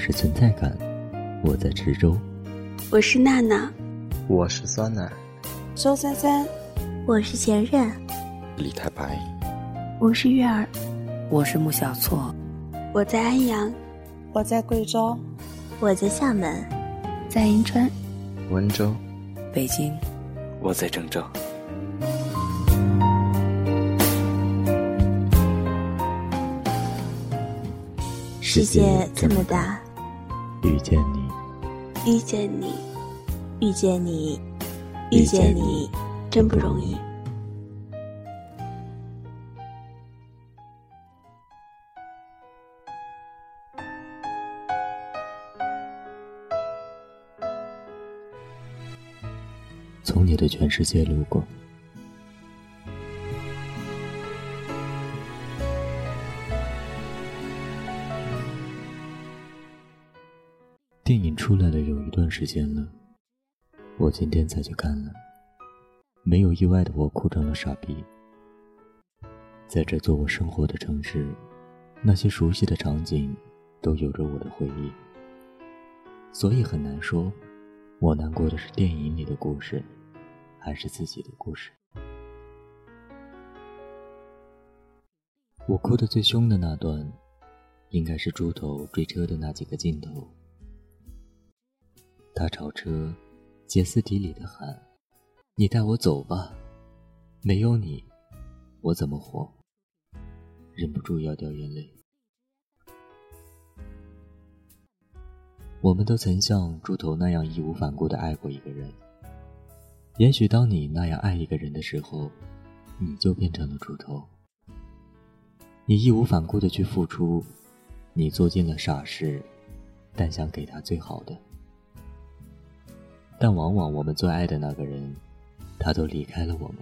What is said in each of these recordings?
是存在感，我在池州。我是娜娜，我是酸奶，周三三，我是前任，李太白，我是月儿，我是穆小错，我在安阳，我在贵州，我在厦门，在银川，温州，北京，我在郑州。世界这么大，遇见你，遇见你，遇见你，遇见你，真不容易。从你的全世界路过。电影出来了有一段时间了，我今天才去看了。没有意外的，我哭成了傻逼。在这座我生活的城市，那些熟悉的场景都有着我的回忆，所以很难说，我难过的是电影里的故事，还是自己的故事。我哭的最凶的那段，应该是猪头追车的那几个镜头。他朝车，歇斯底里的喊：“你带我走吧，没有你，我怎么活？”忍不住要掉眼泪。我们都曾像猪头那样义无反顾的爱过一个人。也许当你那样爱一个人的时候，你就变成了猪头。你义无反顾的去付出，你做尽了傻事，但想给他最好的。但往往我们最爱的那个人，他都离开了我们。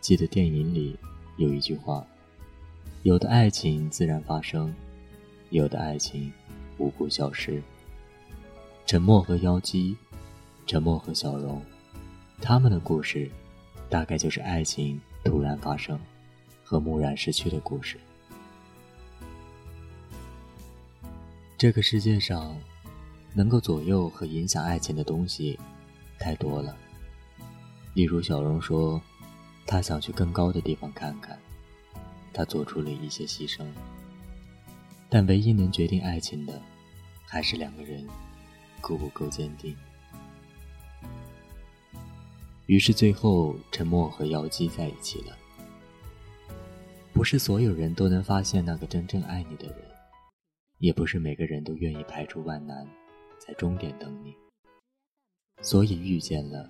记得电影里有一句话：“有的爱情自然发生，有的爱情无故消失。”沉默和妖姬，沉默和小荣，他们的故事，大概就是爱情突然发生和蓦然失去的故事。这个世界上。能够左右和影响爱情的东西太多了。例如，小荣说，他想去更高的地方看看，他做出了一些牺牲。但唯一能决定爱情的，还是两个人够不够坚定。于是，最后沉默和妖姬在一起了。不是所有人都能发现那个真正爱你的人，也不是每个人都愿意排除万难。在终点等你，所以遇见了，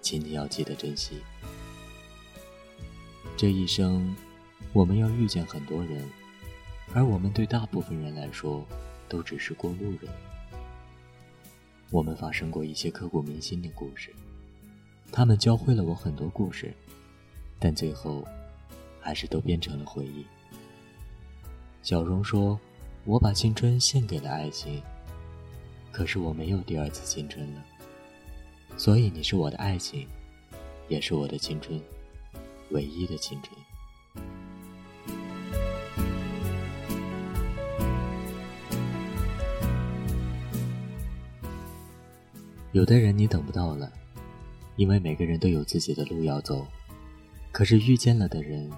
请你要记得珍惜。这一生，我们要遇见很多人，而我们对大部分人来说，都只是过路人。我们发生过一些刻骨铭心的故事，他们教会了我很多故事，但最后，还是都变成了回忆。小荣说：“我把青春献给了爱情。”可是我没有第二次青春了，所以你是我的爱情，也是我的青春，唯一的青春。有的人你等不到了，因为每个人都有自己的路要走。可是遇见了的人，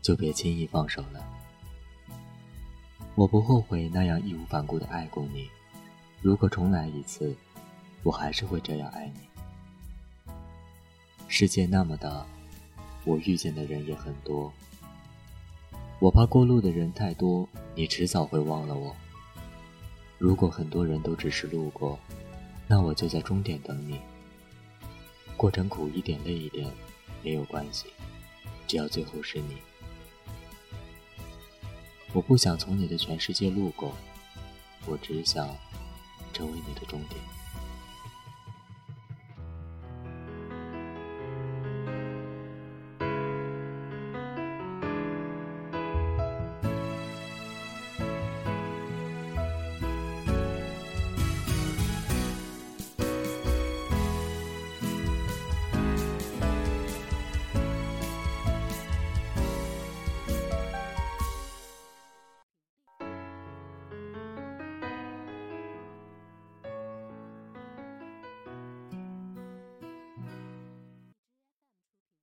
就别轻易放手了。我不后悔那样义无反顾的爱过你。如果重来一次，我还是会这样爱你。世界那么大，我遇见的人也很多。我怕过路的人太多，你迟早会忘了我。如果很多人都只是路过，那我就在终点等你。过程苦一点、累一点，没有关系，只要最后是你。我不想从你的全世界路过，我只想。成为你的终点。